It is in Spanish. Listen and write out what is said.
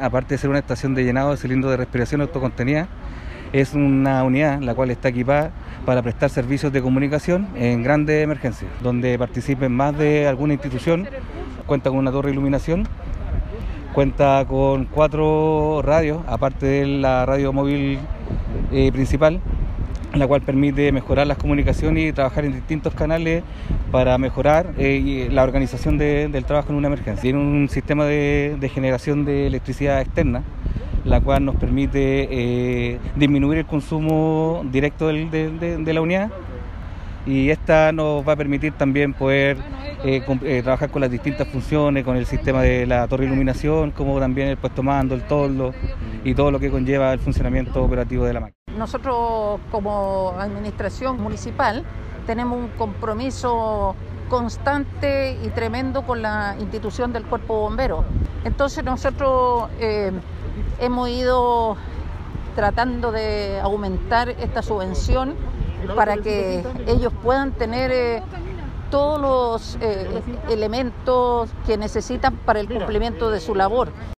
aparte de ser una estación de llenado de cilindros de respiración autocontenida, es una unidad la cual está equipada para prestar servicios de comunicación en grandes emergencias, donde participen más de alguna institución, cuenta con una torre de iluminación, cuenta con cuatro radios, aparte de la radio móvil eh, principal, la cual permite mejorar las comunicaciones y trabajar en distintos canales para mejorar eh, la organización del trabajo en una emergencia. Tiene un sistema de, generación de electricidad externa, la cual nos permite eh, disminuir el consumo directo de, la unidad y esta nos va a permitir también poder eh, trabajar con las distintas funciones, con el sistema de la torre de iluminación, como también el puesto mando, el toldo y todo lo que conlleva el funcionamiento operativo de la máquina. Nosotros como administración municipal tenemos un compromiso constante y tremendo con la institución del cuerpo bombero. Entonces nosotros eh, hemos ido tratando de aumentar esta subvención para que ellos puedan tener eh, todos los eh, elementos que necesitan para el cumplimiento de su labor.